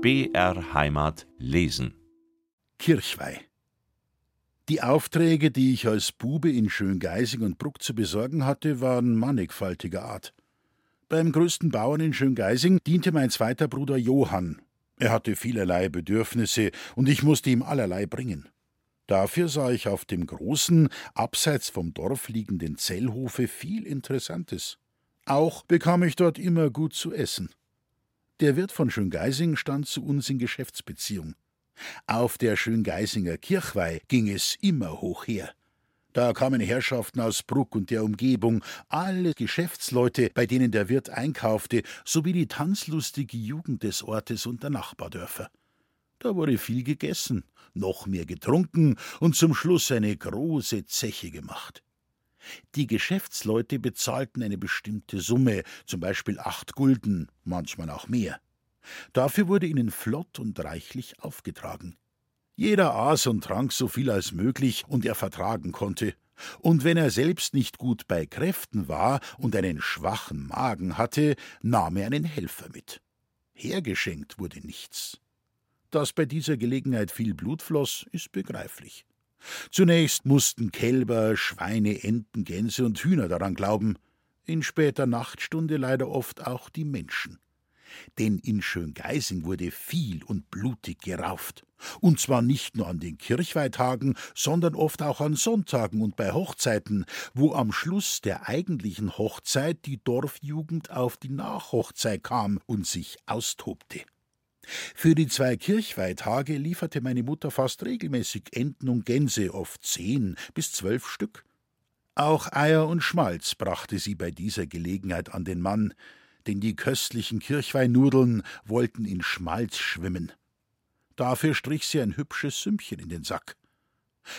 BR Heimat lesen. Kirchweih. Die Aufträge, die ich als Bube in Schöngeising und Bruck zu besorgen hatte, waren mannigfaltiger Art. Beim größten Bauern in Schöngeising diente mein zweiter Bruder Johann. Er hatte vielerlei Bedürfnisse und ich musste ihm allerlei bringen. Dafür sah ich auf dem großen, abseits vom Dorf liegenden Zellhofe viel Interessantes. Auch bekam ich dort immer gut zu essen. Der Wirt von Schöngeising stand zu uns in Geschäftsbeziehung. Auf der Schöngeisinger Kirchweih ging es immer hoch her. Da kamen Herrschaften aus Bruck und der Umgebung, alle Geschäftsleute, bei denen der Wirt einkaufte, sowie die tanzlustige Jugend des Ortes und der Nachbardörfer. Da wurde viel gegessen, noch mehr getrunken und zum Schluss eine große Zeche gemacht. Die Geschäftsleute bezahlten eine bestimmte Summe, zum Beispiel acht Gulden, manchmal auch mehr. Dafür wurde ihnen flott und reichlich aufgetragen. Jeder aß und trank so viel als möglich und er vertragen konnte, und wenn er selbst nicht gut bei Kräften war und einen schwachen Magen hatte, nahm er einen Helfer mit. Hergeschenkt wurde nichts. Dass bei dieser Gelegenheit viel Blut floss, ist begreiflich. Zunächst mussten Kälber, Schweine, Enten, Gänse und Hühner daran glauben, in später Nachtstunde leider oft auch die Menschen. Denn in Schöngeising wurde viel und blutig gerauft. Und zwar nicht nur an den Kirchweihtagen, sondern oft auch an Sonntagen und bei Hochzeiten, wo am Schluss der eigentlichen Hochzeit die Dorfjugend auf die Nachhochzeit kam und sich austobte. Für die zwei Kirchweihtage lieferte meine Mutter fast regelmäßig Enten und Gänse, oft zehn bis zwölf Stück. Auch Eier und Schmalz brachte sie bei dieser Gelegenheit an den Mann, denn die köstlichen Kirchweihnudeln wollten in Schmalz schwimmen. Dafür strich sie ein hübsches Sümmchen in den Sack.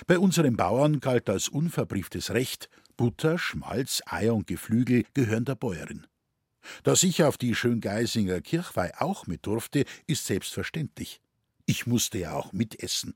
Bei unseren Bauern galt als unverbrieftes Recht, Butter, Schmalz, Eier und Geflügel gehören der Bäuerin. Dass ich auf die Schöngeisinger Kirchweih auch mit durfte, ist selbstverständlich. Ich musste ja auch mitessen.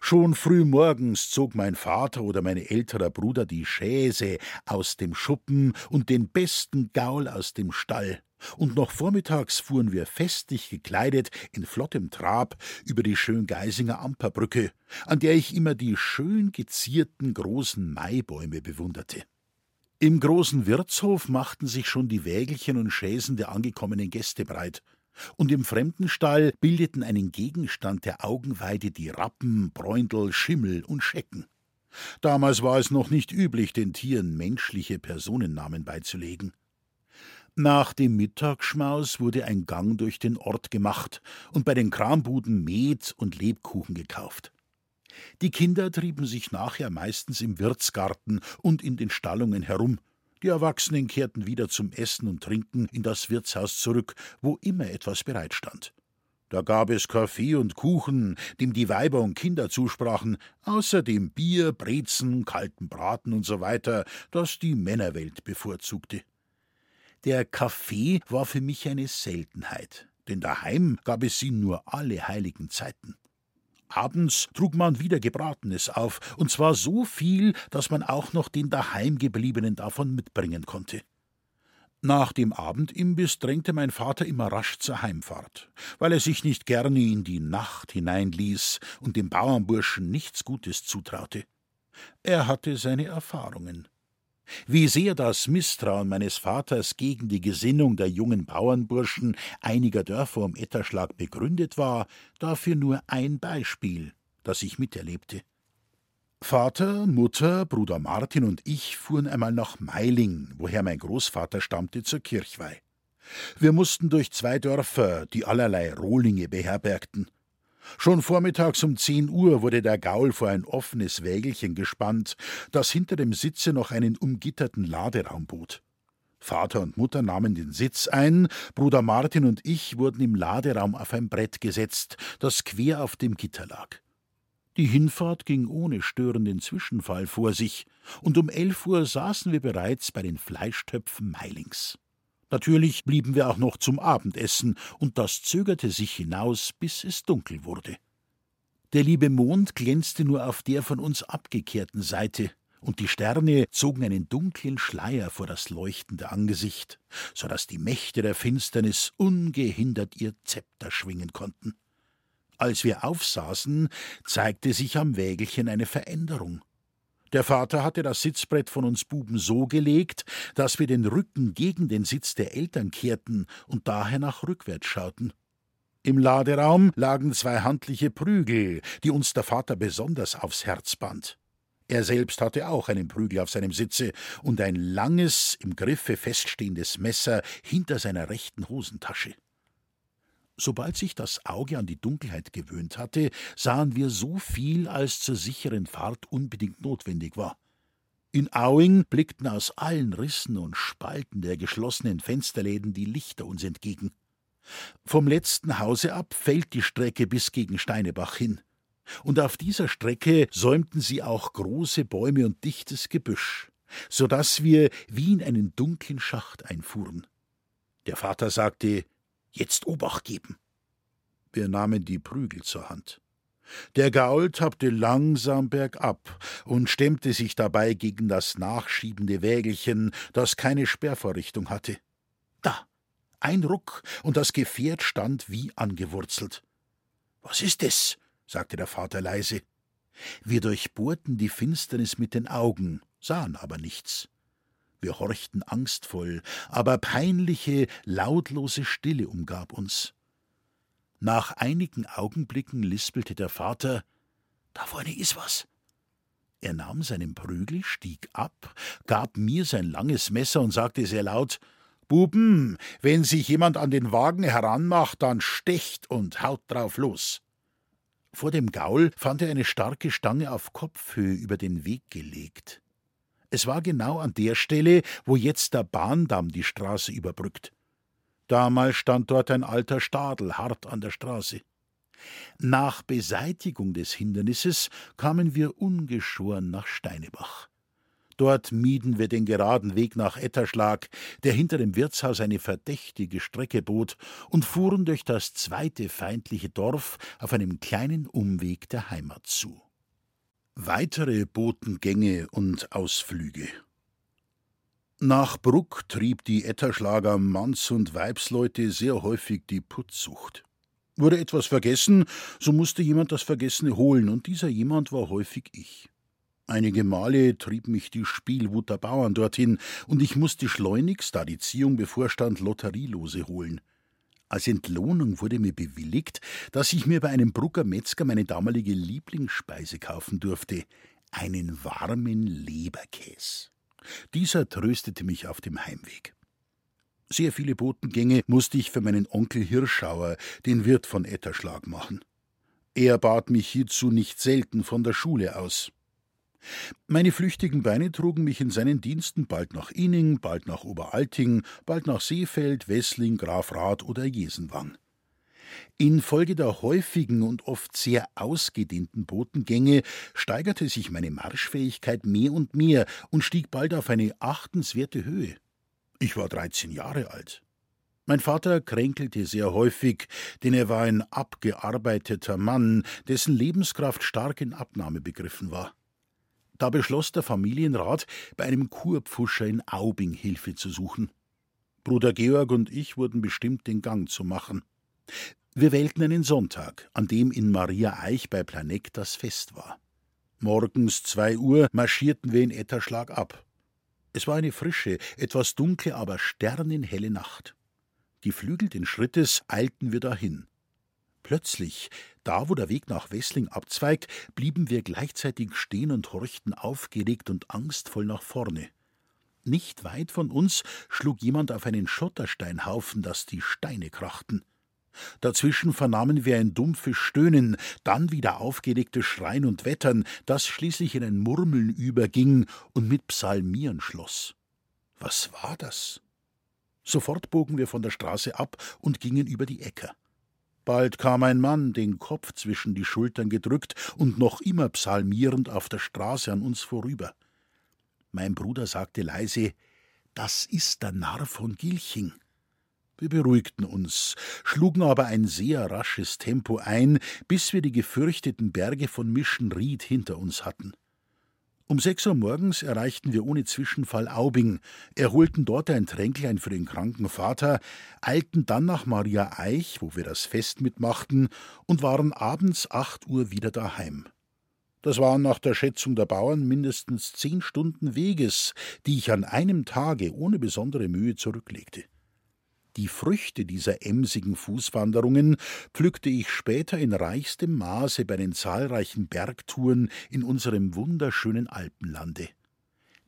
Schon früh morgens zog mein Vater oder mein älterer Bruder die Schäse aus dem Schuppen und den besten Gaul aus dem Stall, und noch vormittags fuhren wir festlich gekleidet in flottem Trab über die Schöngeisinger Amperbrücke, an der ich immer die schön gezierten großen Maibäume bewunderte. Im großen Wirtshof machten sich schon die Wägelchen und Schäsen der angekommenen Gäste breit, und im Fremdenstall bildeten einen Gegenstand der Augenweide die Rappen, Bräundel, Schimmel und Schecken. Damals war es noch nicht üblich, den Tieren menschliche Personennamen beizulegen. Nach dem Mittagsschmaus wurde ein Gang durch den Ort gemacht und bei den Krambuden Met und Lebkuchen gekauft. Die Kinder trieben sich nachher meistens im Wirtsgarten und in den Stallungen herum. Die Erwachsenen kehrten wieder zum Essen und Trinken in das Wirtshaus zurück, wo immer etwas bereitstand. Da gab es Kaffee und Kuchen, dem die Weiber und Kinder zusprachen, außerdem Bier, Brezen, kalten Braten und so weiter, das die Männerwelt bevorzugte. Der Kaffee war für mich eine Seltenheit, denn daheim gab es ihn nur alle heiligen Zeiten. Abends trug man wieder Gebratenes auf, und zwar so viel, dass man auch noch den Daheimgebliebenen davon mitbringen konnte. Nach dem Abendimbiss drängte mein Vater immer rasch zur Heimfahrt, weil er sich nicht gerne in die Nacht hineinließ und dem Bauernburschen nichts Gutes zutraute. Er hatte seine Erfahrungen. Wie sehr das Misstrauen meines Vaters gegen die Gesinnung der jungen Bauernburschen einiger Dörfer um Etterschlag begründet war, dafür nur ein Beispiel, das ich miterlebte. Vater, Mutter, Bruder Martin und ich fuhren einmal nach Meiling, woher mein Großvater stammte, zur Kirchweih. Wir mussten durch zwei Dörfer, die allerlei Rohlinge beherbergten. Schon vormittags um zehn Uhr wurde der Gaul vor ein offenes Wägelchen gespannt, das hinter dem Sitze noch einen umgitterten Laderaum bot. Vater und Mutter nahmen den Sitz ein, Bruder Martin und ich wurden im Laderaum auf ein Brett gesetzt, das quer auf dem Gitter lag. Die Hinfahrt ging ohne störenden Zwischenfall vor sich, und um elf Uhr saßen wir bereits bei den Fleischtöpfen Meilings. Natürlich blieben wir auch noch zum Abendessen, und das zögerte sich hinaus, bis es dunkel wurde. Der liebe Mond glänzte nur auf der von uns abgekehrten Seite, und die Sterne zogen einen dunklen Schleier vor das leuchtende Angesicht, so dass die Mächte der Finsternis ungehindert ihr Zepter schwingen konnten. Als wir aufsaßen, zeigte sich am Wägelchen eine Veränderung. Der Vater hatte das Sitzbrett von uns Buben so gelegt, dass wir den Rücken gegen den Sitz der Eltern kehrten und daher nach rückwärts schauten. Im Laderaum lagen zwei handliche Prügel, die uns der Vater besonders aufs Herz band. Er selbst hatte auch einen Prügel auf seinem Sitze und ein langes, im Griffe feststehendes Messer hinter seiner rechten Hosentasche. Sobald sich das Auge an die Dunkelheit gewöhnt hatte, sahen wir so viel, als zur sicheren Fahrt unbedingt notwendig war. In Auing blickten aus allen Rissen und Spalten der geschlossenen Fensterläden die Lichter uns entgegen. Vom letzten Hause ab fällt die Strecke bis gegen Steinebach hin. Und auf dieser Strecke säumten sie auch große Bäume und dichtes Gebüsch, so dass wir wie in einen dunklen Schacht einfuhren. Der Vater sagte, Jetzt Obacht geben. Wir nahmen die Prügel zur Hand. Der Gaul tappte langsam bergab und stemmte sich dabei gegen das nachschiebende Wägelchen, das keine Sperrvorrichtung hatte. Da, ein Ruck, und das Gefährt stand wie angewurzelt. Was ist es? sagte der Vater leise. Wir durchbohrten die Finsternis mit den Augen, sahen aber nichts. Wir horchten angstvoll, aber peinliche, lautlose Stille umgab uns. Nach einigen Augenblicken lispelte der Vater Da vorne ist was. Er nahm seinen Prügel, stieg ab, gab mir sein langes Messer und sagte sehr laut Buben, wenn sich jemand an den Wagen heranmacht, dann stecht und haut drauf los. Vor dem Gaul fand er eine starke Stange auf Kopfhöhe über den Weg gelegt. Es war genau an der Stelle, wo jetzt der Bahndamm die Straße überbrückt. Damals stand dort ein alter Stadel hart an der Straße. Nach Beseitigung des Hindernisses kamen wir ungeschoren nach Steinebach. Dort mieden wir den geraden Weg nach Etterschlag, der hinter dem Wirtshaus eine verdächtige Strecke bot, und fuhren durch das zweite feindliche Dorf auf einem kleinen Umweg der Heimat zu. Weitere Botengänge und Ausflüge. Nach Bruck trieb die Etterschlager Manns- und Weibsleute sehr häufig die Putzsucht. Wurde etwas vergessen, so musste jemand das Vergessene holen, und dieser jemand war häufig ich. Einige Male trieb mich die Spielwut der Bauern dorthin, und ich musste schleunigst, da die Ziehung bevorstand, Lotterielose holen. Als Entlohnung wurde mir bewilligt, dass ich mir bei einem Brucker Metzger meine damalige Lieblingsspeise kaufen durfte, einen warmen Leberkäs. Dieser tröstete mich auf dem Heimweg. Sehr viele Botengänge musste ich für meinen Onkel Hirschauer, den Wirt von Etterschlag, machen. Er bat mich hierzu nicht selten von der Schule aus. Meine flüchtigen Beine trugen mich in seinen Diensten bald nach Inning, bald nach Oberalting, bald nach Seefeld, Wessling, Grafrath oder Jesenwang. Infolge der häufigen und oft sehr ausgedehnten Botengänge steigerte sich meine Marschfähigkeit mehr und mehr und stieg bald auf eine achtenswerte Höhe. Ich war dreizehn Jahre alt. Mein Vater kränkelte sehr häufig, denn er war ein abgearbeiteter Mann, dessen Lebenskraft stark in Abnahme begriffen war. Da beschloss der Familienrat, bei einem Kurpfuscher in Aubing Hilfe zu suchen. Bruder Georg und ich wurden bestimmt, den Gang zu machen. Wir wählten einen Sonntag, an dem in Maria Eich bei Planeck das Fest war. Morgens zwei Uhr marschierten wir in Etterschlag ab. Es war eine frische, etwas dunkle, aber sternenhelle Nacht. Geflügelten Schrittes eilten wir dahin. Plötzlich, da wo der Weg nach Wessling abzweigt, blieben wir gleichzeitig stehen und horchten aufgeregt und angstvoll nach vorne. Nicht weit von uns schlug jemand auf einen Schottersteinhaufen, dass die Steine krachten. Dazwischen vernahmen wir ein dumpfes Stöhnen, dann wieder aufgeregtes Schreien und Wettern, das schließlich in ein Murmeln überging und mit Psalmieren schloss. Was war das? Sofort bogen wir von der Straße ab und gingen über die Äcker. Bald kam ein Mann, den Kopf zwischen die Schultern gedrückt und noch immer psalmierend auf der Straße an uns vorüber. Mein Bruder sagte leise, das ist der Narr von Gilching. Wir beruhigten uns, schlugen aber ein sehr rasches Tempo ein, bis wir die gefürchteten Berge von Mischenried hinter uns hatten. Um sechs Uhr morgens erreichten wir ohne Zwischenfall Aubing, erholten dort ein Tränklein für den kranken Vater, eilten dann nach Maria Eich, wo wir das Fest mitmachten, und waren abends acht Uhr wieder daheim. Das waren nach der Schätzung der Bauern mindestens zehn Stunden Weges, die ich an einem Tage ohne besondere Mühe zurücklegte. Die Früchte dieser emsigen Fußwanderungen pflückte ich später in reichstem Maße bei den zahlreichen Bergtouren in unserem wunderschönen Alpenlande.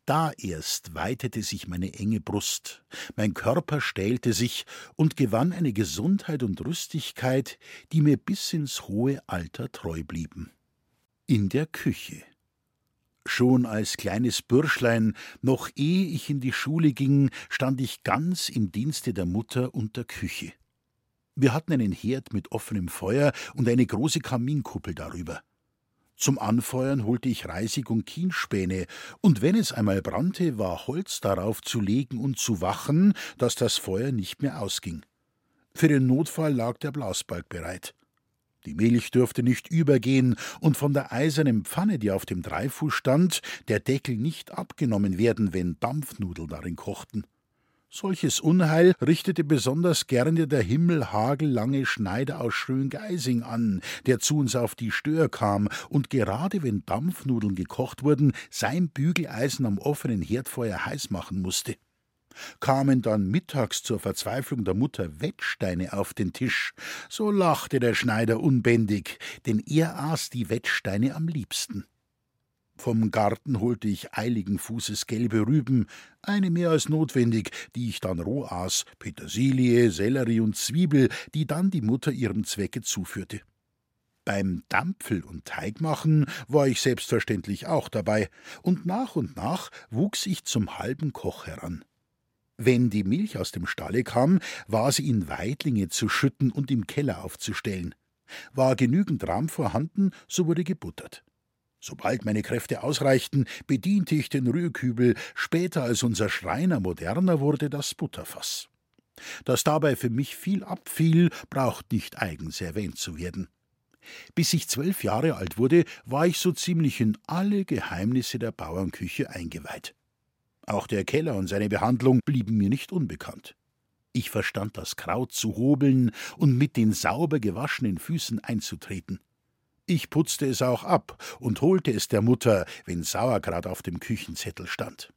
Da erst weitete sich meine enge Brust, mein Körper stählte sich und gewann eine Gesundheit und Rüstigkeit, die mir bis ins hohe Alter treu blieben. In der Küche Schon als kleines Bürschlein, noch ehe ich in die Schule ging, stand ich ganz im Dienste der Mutter und der Küche. Wir hatten einen Herd mit offenem Feuer und eine große Kaminkuppel darüber. Zum Anfeuern holte ich Reisig und Kienspäne, und wenn es einmal brannte, war Holz darauf zu legen und zu wachen, dass das Feuer nicht mehr ausging. Für den Notfall lag der Blasbalg bereit. Die Milch durfte nicht übergehen und von der eisernen Pfanne, die auf dem Dreifuß stand, der Deckel nicht abgenommen werden, wenn Dampfnudeln darin kochten. Solches Unheil richtete besonders gerne der himmelhagellange Schneider aus Schöngeising an, der zu uns auf die Stör kam und gerade wenn Dampfnudeln gekocht wurden, sein Bügeleisen am offenen Herdfeuer heiß machen musste kamen dann mittags zur Verzweiflung der Mutter Wettsteine auf den Tisch, so lachte der Schneider unbändig, denn er aß die Wettsteine am liebsten. Vom Garten holte ich eiligen Fußes gelbe Rüben, eine mehr als notwendig, die ich dann roh aß, Petersilie, Sellerie und Zwiebel, die dann die Mutter ihrem Zwecke zuführte. Beim Dampfel und Teigmachen war ich selbstverständlich auch dabei, und nach und nach wuchs ich zum halben Koch heran. Wenn die Milch aus dem Stalle kam, war sie in Weidlinge zu schütten und im Keller aufzustellen. War genügend Rahm vorhanden, so wurde gebuttert. Sobald meine Kräfte ausreichten, bediente ich den Rührkübel, später als unser Schreiner moderner wurde das Butterfass. Dass dabei für mich viel abfiel, braucht nicht eigens erwähnt zu werden. Bis ich zwölf Jahre alt wurde, war ich so ziemlich in alle Geheimnisse der Bauernküche eingeweiht. Auch der Keller und seine Behandlung blieben mir nicht unbekannt. Ich verstand das Kraut zu hobeln und mit den sauber gewaschenen Füßen einzutreten. Ich putzte es auch ab und holte es der Mutter, wenn Sauerkraut auf dem Küchenzettel stand.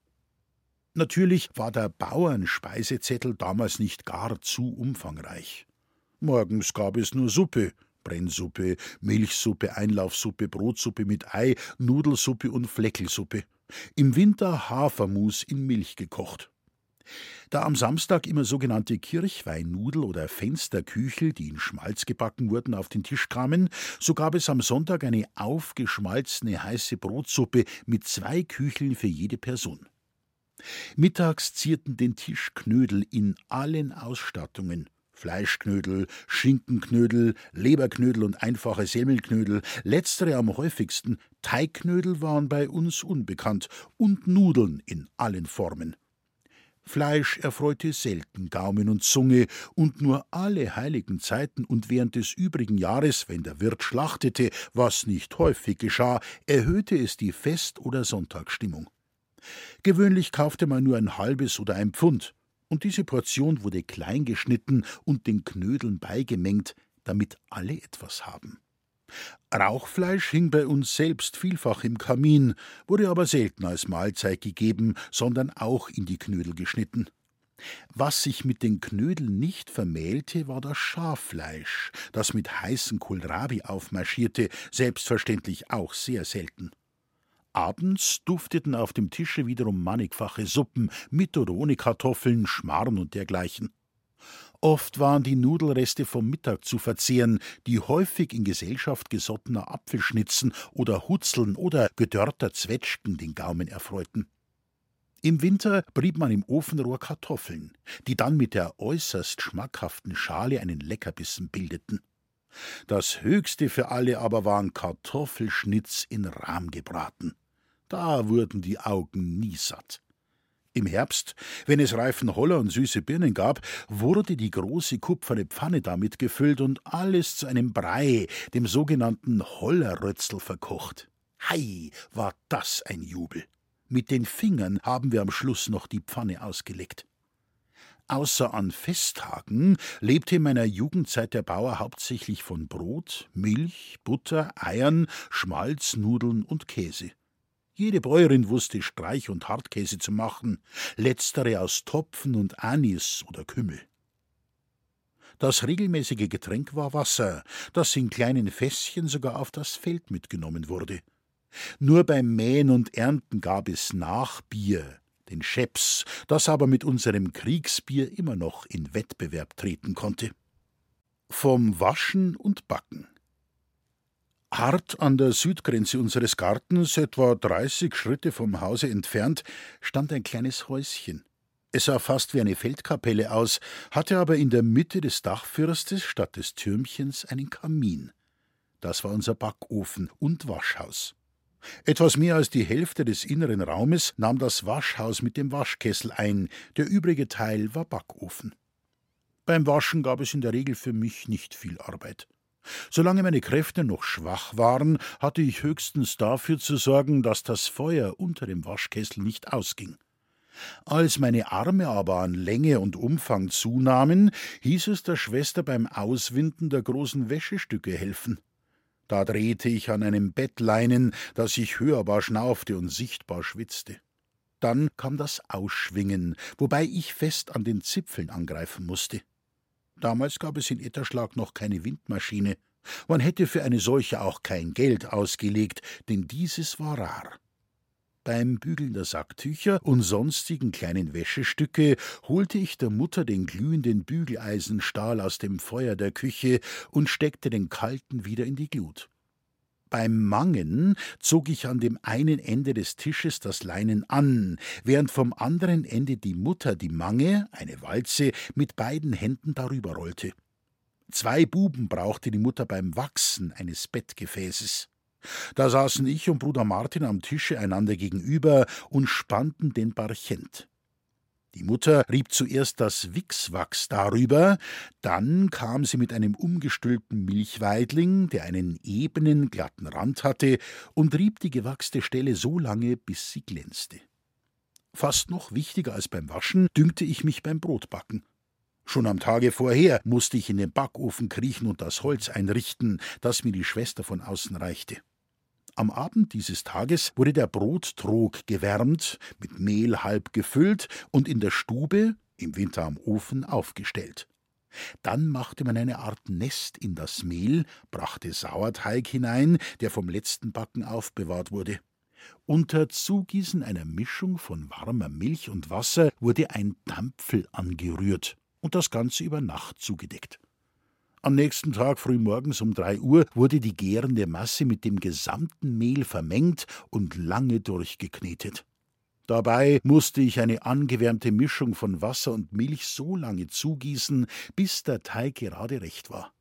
Natürlich war der Bauernspeisezettel damals nicht gar zu umfangreich. Morgens gab es nur Suppe, Brennsuppe, Milchsuppe, Einlaufsuppe, Brotsuppe mit Ei, Nudelsuppe und Fleckelsuppe. Im Winter Hafermus in Milch gekocht. Da am Samstag immer sogenannte Kirchweinnudel oder Fensterküchel, die in Schmalz gebacken wurden, auf den Tisch kamen, so gab es am Sonntag eine aufgeschmalzene heiße Brotsuppe mit zwei Kücheln für jede Person. Mittags zierten den Tisch Knödel in allen Ausstattungen, Fleischknödel, Schinkenknödel, Leberknödel und einfache Semmelknödel, letztere am häufigsten, Teigknödel waren bei uns unbekannt und Nudeln in allen Formen. Fleisch erfreute selten Gaumen und Zunge, und nur alle heiligen Zeiten und während des übrigen Jahres, wenn der Wirt schlachtete, was nicht häufig geschah, erhöhte es die Fest- oder Sonntagsstimmung. Gewöhnlich kaufte man nur ein halbes oder ein Pfund, und diese Portion wurde klein geschnitten und den Knödeln beigemengt, damit alle etwas haben. Rauchfleisch hing bei uns selbst vielfach im Kamin, wurde aber selten als Mahlzeit gegeben, sondern auch in die Knödel geschnitten. Was sich mit den Knödeln nicht vermählte, war das Schaffleisch, das mit heißen Kohlrabi aufmarschierte, selbstverständlich auch sehr selten. Abends dufteten auf dem Tische wiederum mannigfache Suppen mit oder ohne Kartoffeln, Schmarrn und dergleichen. Oft waren die Nudelreste vom Mittag zu verzehren, die häufig in Gesellschaft gesottener Apfelschnitzen oder Hutzeln oder gedörrter Zwetschgen den Gaumen erfreuten. Im Winter brieb man im Ofenrohr Kartoffeln, die dann mit der äußerst schmackhaften Schale einen Leckerbissen bildeten. Das höchste für alle aber waren Kartoffelschnitz in Rahm gebraten. Da wurden die Augen nie satt. Im Herbst, wenn es reifen Holler und süße Birnen gab, wurde die große kupferne Pfanne damit gefüllt und alles zu einem Brei, dem sogenannten Hollerrötzl, verkocht. Hei, war das ein Jubel. Mit den Fingern haben wir am Schluss noch die Pfanne ausgeleckt. Außer an Festtagen lebte in meiner Jugendzeit der Bauer hauptsächlich von Brot, Milch, Butter, Eiern, Schmalz, Nudeln und Käse. Jede Bäuerin wusste Streich- und Hartkäse zu machen, letztere aus Topfen und Anis oder Kümmel. Das regelmäßige Getränk war Wasser, das in kleinen Fässchen sogar auf das Feld mitgenommen wurde. Nur beim Mähen und Ernten gab es Nachbier, den Scheps, das aber mit unserem Kriegsbier immer noch in Wettbewerb treten konnte. Vom Waschen und Backen. Hart an der Südgrenze unseres Gartens, etwa 30 Schritte vom Hause entfernt, stand ein kleines Häuschen. Es sah fast wie eine Feldkapelle aus, hatte aber in der Mitte des Dachfürstes statt des Türmchens einen Kamin. Das war unser Backofen und Waschhaus. Etwas mehr als die Hälfte des inneren Raumes nahm das Waschhaus mit dem Waschkessel ein, der übrige Teil war Backofen. Beim Waschen gab es in der Regel für mich nicht viel Arbeit. Solange meine Kräfte noch schwach waren, hatte ich höchstens dafür zu sorgen, dass das Feuer unter dem Waschkessel nicht ausging. Als meine Arme aber an Länge und Umfang zunahmen, hieß es der Schwester beim Auswinden der großen Wäschestücke helfen. Da drehte ich an einem Bettleinen, das ich hörbar schnaufte und sichtbar schwitzte. Dann kam das Ausschwingen, wobei ich fest an den Zipfeln angreifen musste. Damals gab es in Etterschlag noch keine Windmaschine. Man hätte für eine solche auch kein Geld ausgelegt, denn dieses war rar. Beim Bügeln der Sacktücher und sonstigen kleinen Wäschestücke holte ich der Mutter den glühenden Bügeleisenstahl aus dem Feuer der Küche und steckte den kalten wieder in die Glut. Beim Mangen zog ich an dem einen Ende des Tisches das Leinen an, während vom anderen Ende die Mutter die Mange, eine Walze, mit beiden Händen darüber rollte. Zwei Buben brauchte die Mutter beim Wachsen eines Bettgefäßes. Da saßen ich und Bruder Martin am Tische einander gegenüber und spannten den Barchent. Die Mutter rieb zuerst das Wichswachs darüber, dann kam sie mit einem umgestülpten Milchweidling, der einen ebenen, glatten Rand hatte, und rieb die gewachste Stelle so lange, bis sie glänzte. Fast noch wichtiger als beim Waschen dünkte ich mich beim Brotbacken. Schon am Tage vorher musste ich in den Backofen kriechen und das Holz einrichten, das mir die Schwester von außen reichte. Am Abend dieses Tages wurde der Brottrog gewärmt, mit Mehl halb gefüllt und in der Stube, im Winter am Ofen, aufgestellt. Dann machte man eine Art Nest in das Mehl, brachte Sauerteig hinein, der vom letzten Backen aufbewahrt wurde. Unter Zugießen einer Mischung von warmer Milch und Wasser wurde ein Dampfel angerührt und das Ganze über Nacht zugedeckt. Am nächsten Tag früh morgens um drei Uhr wurde die gärende Masse mit dem gesamten Mehl vermengt und lange durchgeknetet. Dabei musste ich eine angewärmte Mischung von Wasser und Milch so lange zugießen, bis der Teig gerade recht war.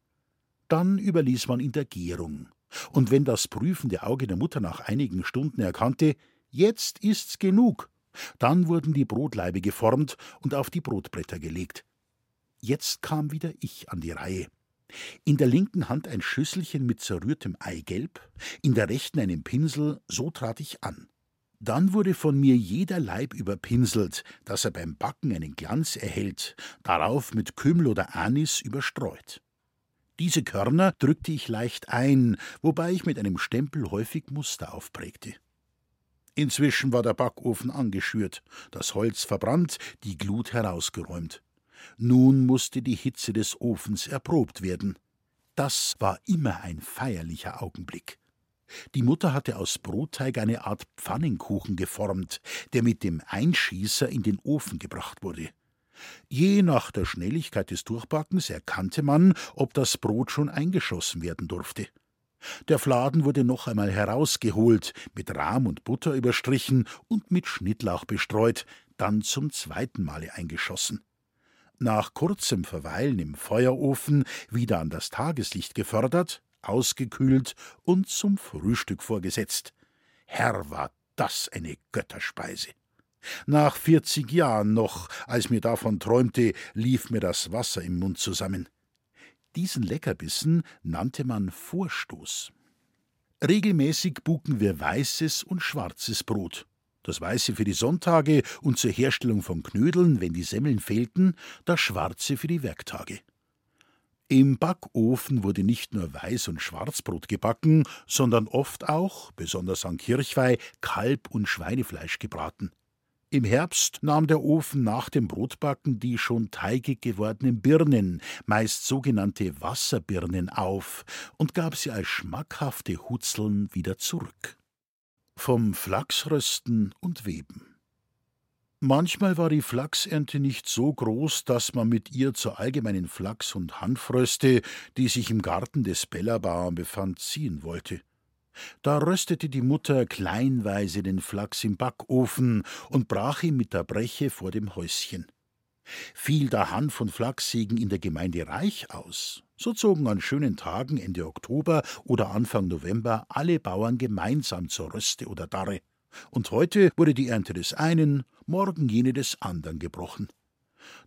Dann überließ man ihn der Gärung. Und wenn das prüfende Auge der Mutter nach einigen Stunden erkannte, jetzt ist's genug, dann wurden die Brotlaibe geformt und auf die Brotbretter gelegt. Jetzt kam wieder ich an die Reihe. In der linken Hand ein Schüsselchen mit zerrührtem Eigelb, in der rechten einen Pinsel, so trat ich an. Dann wurde von mir jeder Leib überpinselt, dass er beim Backen einen Glanz erhält, darauf mit Kümmel oder Anis überstreut. Diese Körner drückte ich leicht ein, wobei ich mit einem Stempel häufig Muster aufprägte. Inzwischen war der Backofen angeschürt, das Holz verbrannt, die Glut herausgeräumt. Nun musste die Hitze des Ofens erprobt werden. Das war immer ein feierlicher Augenblick. Die Mutter hatte aus Brotteig eine Art Pfannenkuchen geformt, der mit dem Einschießer in den Ofen gebracht wurde. Je nach der Schnelligkeit des Durchbackens erkannte man, ob das Brot schon eingeschossen werden durfte. Der Fladen wurde noch einmal herausgeholt, mit Rahm und Butter überstrichen und mit Schnittlauch bestreut, dann zum zweiten Male eingeschossen nach kurzem Verweilen im Feuerofen wieder an das Tageslicht gefördert, ausgekühlt und zum Frühstück vorgesetzt. Herr, war das eine Götterspeise. Nach vierzig Jahren noch, als mir davon träumte, lief mir das Wasser im Mund zusammen. Diesen Leckerbissen nannte man Vorstoß. Regelmäßig buken wir weißes und schwarzes Brot. Das weiße für die Sonntage und zur Herstellung von Knödeln, wenn die Semmeln fehlten, das schwarze für die Werktage. Im Backofen wurde nicht nur Weiß- und Schwarzbrot gebacken, sondern oft auch, besonders an Kirchweih, Kalb- und Schweinefleisch gebraten. Im Herbst nahm der Ofen nach dem Brotbacken die schon teigig gewordenen Birnen, meist sogenannte Wasserbirnen, auf und gab sie als schmackhafte Hutzeln wieder zurück. Vom Flachsrösten und Weben. Manchmal war die Flachsernte nicht so groß, dass man mit ihr zur allgemeinen Flachs- und Hanfröste, die sich im Garten des Bellabauern befand, ziehen wollte. Da röstete die Mutter kleinweise den Flachs im Backofen und brach ihn mit der Breche vor dem Häuschen. Fiel der Hanf- und Flachssegen in der Gemeinde reich aus, so zogen an schönen Tagen Ende Oktober oder Anfang November alle Bauern gemeinsam zur Röste oder Darre und heute wurde die Ernte des einen, morgen jene des andern gebrochen.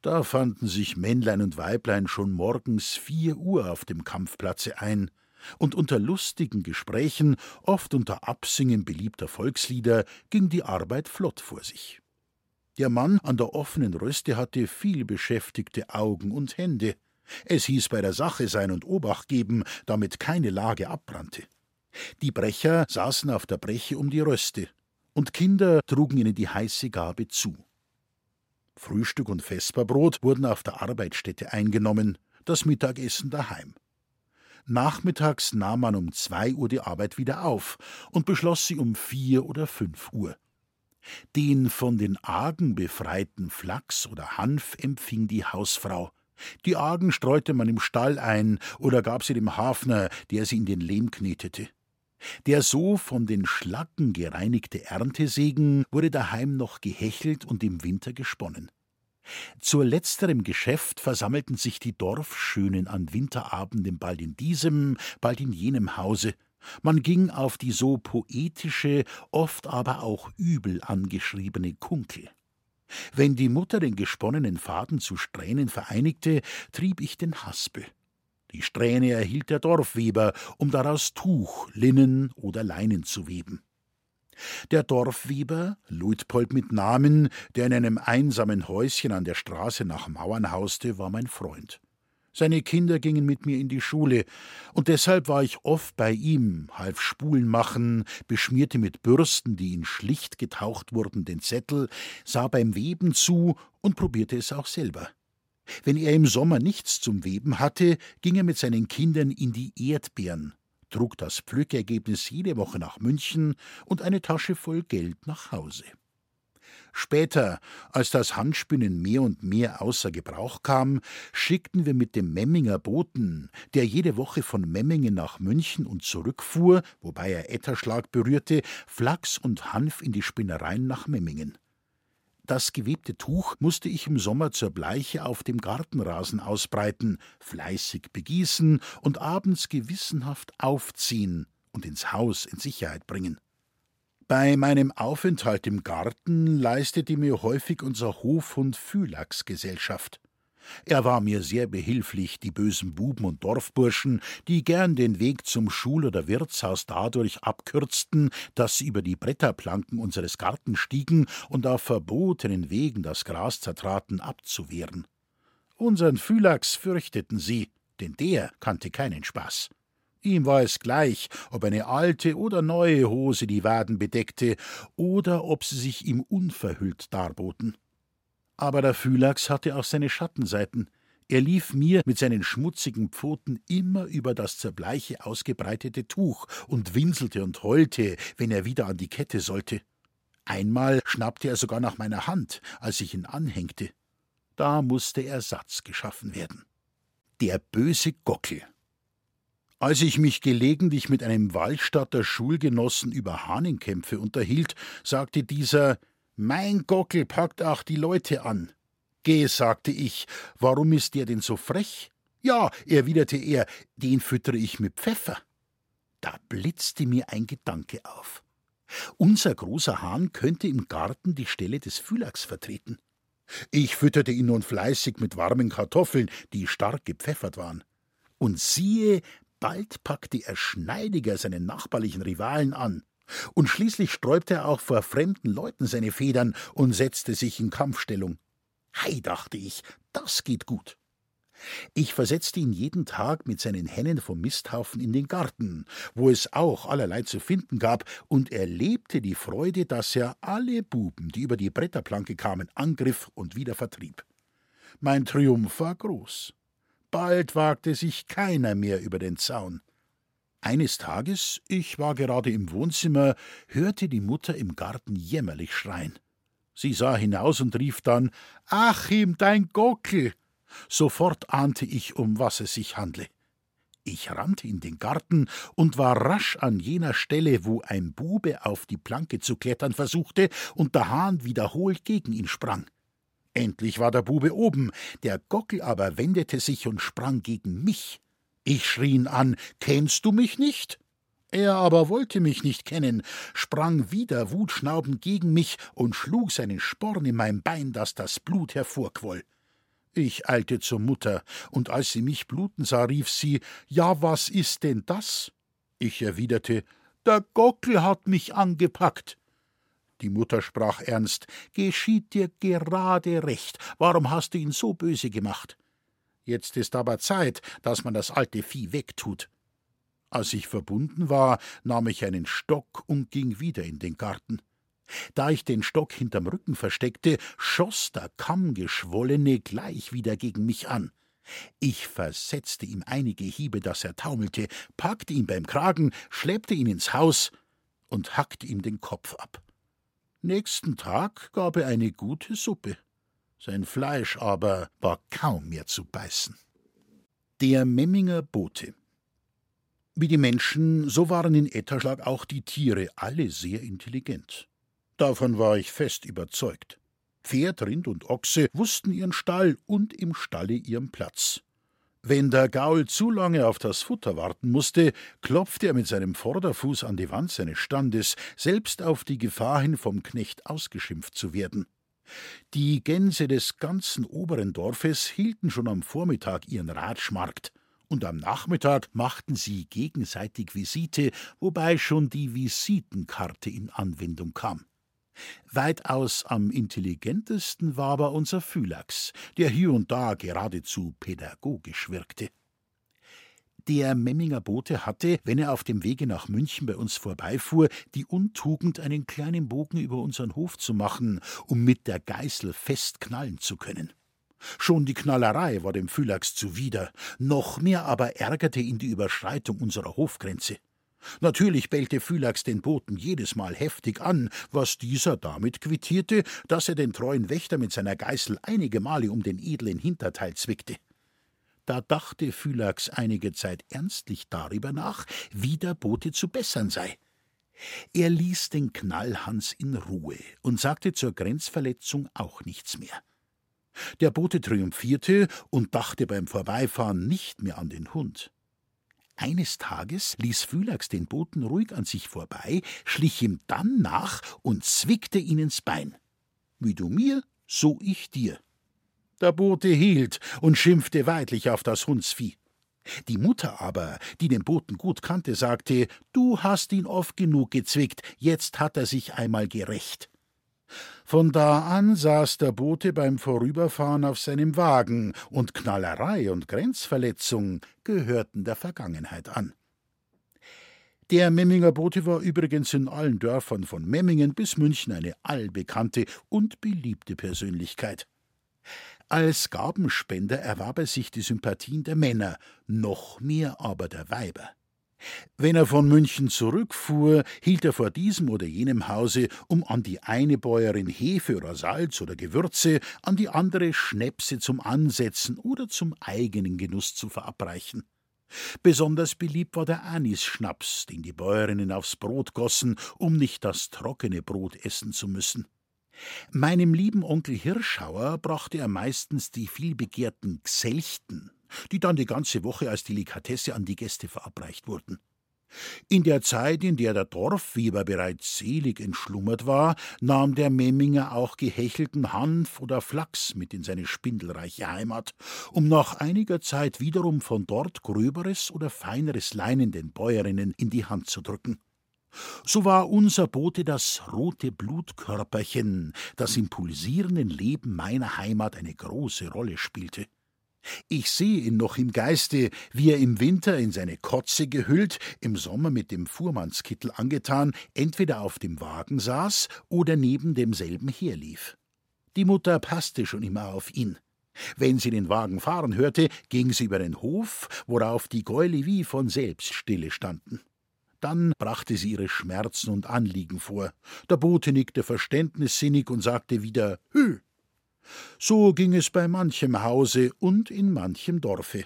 Da fanden sich Männlein und Weiblein schon morgens vier Uhr auf dem Kampfplatze ein, und unter lustigen Gesprächen, oft unter Absingen beliebter Volkslieder, ging die Arbeit flott vor sich. Der Mann an der offenen Röste hatte viel beschäftigte Augen und Hände. Es hieß bei der Sache sein und Obacht geben, damit keine Lage abbrannte. Die Brecher saßen auf der Breche um die Röste, und Kinder trugen ihnen die heiße Gabe zu. Frühstück und Vesperbrot wurden auf der Arbeitsstätte eingenommen, das Mittagessen daheim. Nachmittags nahm man um zwei Uhr die Arbeit wieder auf und beschloss sie um vier oder fünf Uhr. Den von den Argen befreiten Flachs oder Hanf empfing die Hausfrau. Die Argen streute man im Stall ein oder gab sie dem Hafner, der sie in den Lehm knetete. Der so von den Schlacken gereinigte Erntesegen wurde daheim noch gehechelt und im Winter gesponnen. Zur letzterem Geschäft versammelten sich die Dorfschönen an Winterabenden bald in diesem, bald in jenem Hause. Man ging auf die so poetische, oft aber auch übel angeschriebene Kunkel. Wenn die Mutter den gesponnenen Faden zu Strähnen vereinigte, trieb ich den Haspel. Die Strähne erhielt der Dorfweber, um daraus Tuch, Linnen oder Leinen zu weben. Der Dorfweber, Luitpold mit Namen, der in einem einsamen Häuschen an der Straße nach Mauern hauste, war mein Freund. Seine Kinder gingen mit mir in die Schule, und deshalb war ich oft bei ihm, half Spulen machen, beschmierte mit Bürsten, die in schlicht getaucht wurden, den Zettel, sah beim Weben zu und probierte es auch selber. Wenn er im Sommer nichts zum Weben hatte, ging er mit seinen Kindern in die Erdbeeren, trug das Pflückergebnis jede Woche nach München und eine Tasche voll Geld nach Hause. Später, als das Handspinnen mehr und mehr außer Gebrauch kam, schickten wir mit dem Memminger Boten, der jede Woche von Memmingen nach München und zurückfuhr, wobei er Etterschlag berührte, Flachs und Hanf in die Spinnereien nach Memmingen. Das gewebte Tuch musste ich im Sommer zur Bleiche auf dem Gartenrasen ausbreiten, fleißig begießen und abends gewissenhaft aufziehen und ins Haus in Sicherheit bringen. Bei meinem Aufenthalt im Garten leistete mir häufig unser Hofhund Phylax Gesellschaft. Er war mir sehr behilflich, die bösen Buben und Dorfburschen, die gern den Weg zum Schul- oder Wirtshaus dadurch abkürzten, dass sie über die Bretterplanken unseres Gartens stiegen und auf verbotenen Wegen das Gras zertraten, abzuwehren. Unseren Phylax fürchteten sie, denn der kannte keinen Spaß. Ihm war es gleich, ob eine alte oder neue Hose die Waden bedeckte oder ob sie sich ihm unverhüllt darboten. Aber der Phylax hatte auch seine Schattenseiten. Er lief mir mit seinen schmutzigen Pfoten immer über das zur Bleiche ausgebreitete Tuch und winselte und heulte, wenn er wieder an die Kette sollte. Einmal schnappte er sogar nach meiner Hand, als ich ihn anhängte. Da musste Ersatz geschaffen werden. Der böse Gockel. Als ich mich gelegentlich mit einem Waldstadter Schulgenossen über Hahnenkämpfe unterhielt, sagte dieser mein Gockel packt auch die Leute an. Geh, sagte ich, warum ist der denn so frech? Ja, erwiderte er, den füttere ich mit Pfeffer. Da blitzte mir ein Gedanke auf. Unser großer Hahn könnte im Garten die Stelle des Phylax vertreten. Ich fütterte ihn nun fleißig mit warmen Kartoffeln, die stark gepfeffert waren. Und siehe, Bald packte er schneidiger seinen nachbarlichen Rivalen an. Und schließlich sträubte er auch vor fremden Leuten seine Federn und setzte sich in Kampfstellung. Hei, dachte ich, das geht gut. Ich versetzte ihn jeden Tag mit seinen Hennen vom Misthaufen in den Garten, wo es auch allerlei zu finden gab, und erlebte die Freude, dass er alle Buben, die über die Bretterplanke kamen, angriff und wieder vertrieb. Mein Triumph war groß. Bald wagte sich keiner mehr über den Zaun. Eines Tages, ich war gerade im Wohnzimmer, hörte die Mutter im Garten jämmerlich schreien. Sie sah hinaus und rief dann Achim, dein Gockel. Sofort ahnte ich, um was es sich handle. Ich rannte in den Garten und war rasch an jener Stelle, wo ein Bube auf die Planke zu klettern versuchte und der Hahn wiederholt gegen ihn sprang. Endlich war der Bube oben, der Gockel aber wendete sich und sprang gegen mich. Ich schrie ihn an Kennst du mich nicht? Er aber wollte mich nicht kennen, sprang wieder wutschnaubend gegen mich und schlug seinen Sporn in mein Bein, dass das Blut hervorquoll. Ich eilte zur Mutter, und als sie mich bluten sah, rief sie Ja, was ist denn das? Ich erwiderte Der Gockel hat mich angepackt. Die Mutter sprach ernst Geschieht dir gerade recht, warum hast du ihn so böse gemacht? Jetzt ist aber Zeit, dass man das alte Vieh wegtut. Als ich verbunden war, nahm ich einen Stock und ging wieder in den Garten. Da ich den Stock hinterm Rücken versteckte, schoss der Kammgeschwollene gleich wieder gegen mich an. Ich versetzte ihm einige Hiebe, dass er taumelte, packte ihn beim Kragen, schleppte ihn ins Haus und hackte ihm den Kopf ab. Nächsten Tag gab er eine gute Suppe. Sein Fleisch aber war kaum mehr zu beißen. Der Memminger Bote Wie die Menschen, so waren in Etterschlag auch die Tiere alle sehr intelligent. Davon war ich fest überzeugt. Pferd, Rind und Ochse wussten ihren Stall und im Stalle ihren Platz. Wenn der Gaul zu lange auf das Futter warten musste, klopfte er mit seinem Vorderfuß an die Wand seines Standes, selbst auf die Gefahr hin, vom Knecht ausgeschimpft zu werden. Die Gänse des ganzen oberen Dorfes hielten schon am Vormittag ihren Ratschmarkt, und am Nachmittag machten sie gegenseitig Visite, wobei schon die Visitenkarte in Anwendung kam. Weitaus am intelligentesten war aber unser Phylax, der hier und da geradezu pädagogisch wirkte. Der Memminger Bote hatte, wenn er auf dem Wege nach München bei uns vorbeifuhr, die Untugend, einen kleinen Bogen über unseren Hof zu machen, um mit der Geißel fest knallen zu können. Schon die Knallerei war dem Phylax zuwider, noch mehr aber ärgerte ihn die Überschreitung unserer Hofgrenze. Natürlich bellte Phylax den Boten jedes Mal heftig an, was dieser damit quittierte, dass er den treuen Wächter mit seiner Geißel einige Male um den edlen Hinterteil zwickte. Da dachte Phylax einige Zeit ernstlich darüber nach, wie der Bote zu bessern sei. Er ließ den Knallhans in Ruhe und sagte zur Grenzverletzung auch nichts mehr. Der Bote triumphierte und dachte beim Vorbeifahren nicht mehr an den Hund. Eines Tages ließ Phylax den Boten ruhig an sich vorbei, schlich ihm dann nach und zwickte ihn ins Bein. Wie du mir, so ich dir. Der Bote hielt und schimpfte weidlich auf das Hundsvieh. Die Mutter aber, die den Boten gut kannte, sagte: Du hast ihn oft genug gezwickt, jetzt hat er sich einmal gerecht. Von da an saß der Bote beim Vorüberfahren auf seinem Wagen, und Knallerei und Grenzverletzung gehörten der Vergangenheit an. Der Memminger Bote war übrigens in allen Dörfern von Memmingen bis München eine allbekannte und beliebte Persönlichkeit. Als Gabenspender erwarb er sich die Sympathien der Männer, noch mehr aber der Weiber. Wenn er von München zurückfuhr, hielt er vor diesem oder jenem Hause, um an die eine Bäuerin Hefe oder Salz oder Gewürze, an die andere Schnäpse zum Ansetzen oder zum eigenen Genuss zu verabreichen. Besonders beliebt war der Anisschnaps, den die Bäuerinnen aufs Brot gossen, um nicht das trockene Brot essen zu müssen. Meinem lieben Onkel Hirschauer brachte er meistens die vielbegehrten Gselchten, die dann die ganze Woche als Delikatesse an die Gäste verabreicht wurden. In der Zeit, in der der Dorfweber bereits selig entschlummert war, nahm der Memminger auch gehechelten Hanf oder Flachs mit in seine spindelreiche Heimat, um nach einiger Zeit wiederum von dort gröberes oder feineres Leinen den Bäuerinnen in die Hand zu drücken. So war unser Bote das rote Blutkörperchen, das im pulsierenden Leben meiner Heimat eine große Rolle spielte. Ich sehe ihn noch im Geiste, wie er im Winter in seine Kotze gehüllt, im Sommer mit dem Fuhrmannskittel angetan, entweder auf dem Wagen saß oder neben demselben herlief. Die Mutter passte schon immer auf ihn. Wenn sie den Wagen fahren hörte, ging sie über den Hof, worauf die Gäule wie von selbst stille standen. Dann brachte sie ihre Schmerzen und Anliegen vor. Der Bote nickte verständnissinnig und sagte wieder Hü. So ging es bei manchem Hause und in manchem Dorfe.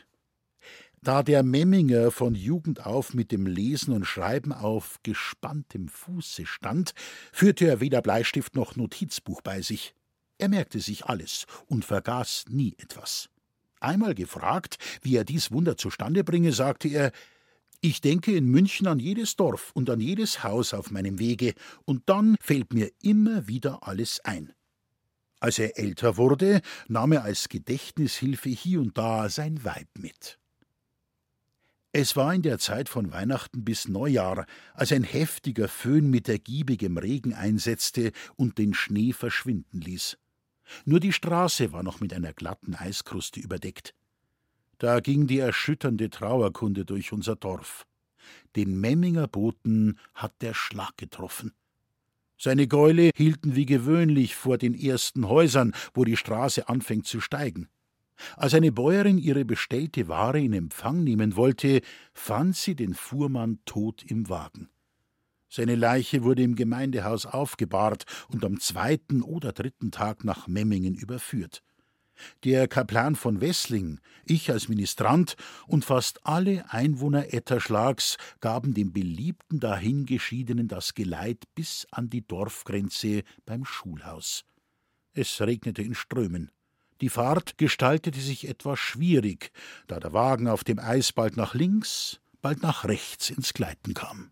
Da der Memminger von Jugend auf mit dem Lesen und Schreiben auf gespanntem Fuße stand, führte er weder Bleistift noch Notizbuch bei sich. Er merkte sich alles und vergaß nie etwas. Einmal gefragt, wie er dies Wunder zustande bringe, sagte er Ich denke in München an jedes Dorf und an jedes Haus auf meinem Wege, und dann fällt mir immer wieder alles ein. Als er älter wurde, nahm er als Gedächtnishilfe hier und da sein Weib mit. Es war in der Zeit von Weihnachten bis Neujahr, als ein heftiger Föhn mit ergiebigem Regen einsetzte und den Schnee verschwinden ließ. Nur die Straße war noch mit einer glatten Eiskruste überdeckt. Da ging die erschütternde Trauerkunde durch unser Dorf. Den Memminger Boten hat der Schlag getroffen. Seine Gäule hielten wie gewöhnlich vor den ersten Häusern, wo die Straße anfängt zu steigen. Als eine Bäuerin ihre bestellte Ware in Empfang nehmen wollte, fand sie den Fuhrmann tot im Wagen. Seine Leiche wurde im Gemeindehaus aufgebahrt und am zweiten oder dritten Tag nach Memmingen überführt. Der Kaplan von Wessling, ich als Ministrant und fast alle Einwohner Etterschlags gaben dem beliebten Dahingeschiedenen das Geleit bis an die Dorfgrenze beim Schulhaus. Es regnete in Strömen. Die Fahrt gestaltete sich etwas schwierig, da der Wagen auf dem Eis bald nach links, bald nach rechts ins Gleiten kam.